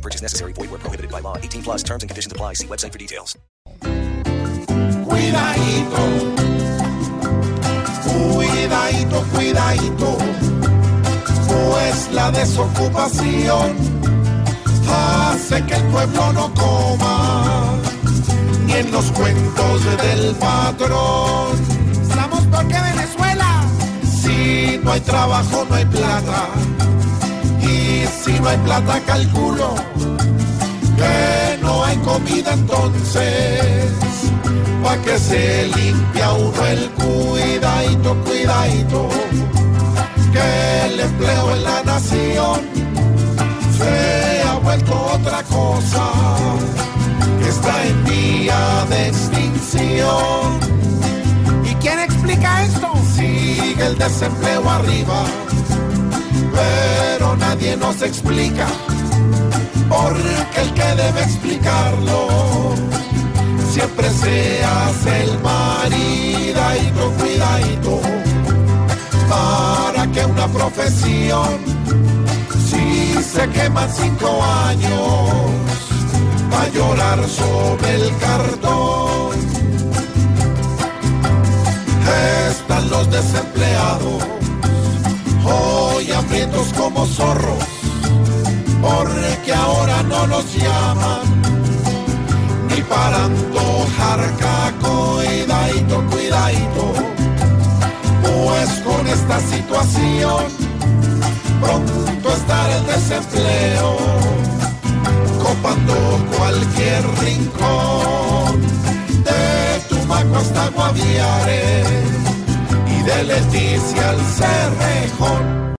Purchase necessary. Void where prohibited by law. 18 plus terms and conditions apply. See website for details. Cuidadito, cuidadito, cuidadito, pues la desocupación hace que el pueblo no coma, ni en los cuentos del patrón. Estamos peor que Venezuela. Si no hay trabajo, no hay plata. No hay plata, calculo que no hay comida entonces. Pa' que se limpia uno el cuidadito, cuidadito. Que el empleo en la nación se ha vuelto otra cosa. Que está en vía de extinción. ¿Y quién explica esto? Sigue el desempleo arriba. Pero nadie nos explica. Porque el que debe explicarlo siempre se hace el maridadito, cuidadito, para que una profesión, si se queman cinco años, va a llorar sobre el cartón. Están los desempleados, hambrientos como zorros, porque ahora no los llaman. Ni para antojar cuidadito, cuidadito, pues con esta situación pronto estará el desempleo, copando cualquier rincón, de Tumaco hasta Guaviare y de Leticia al Cerrejón.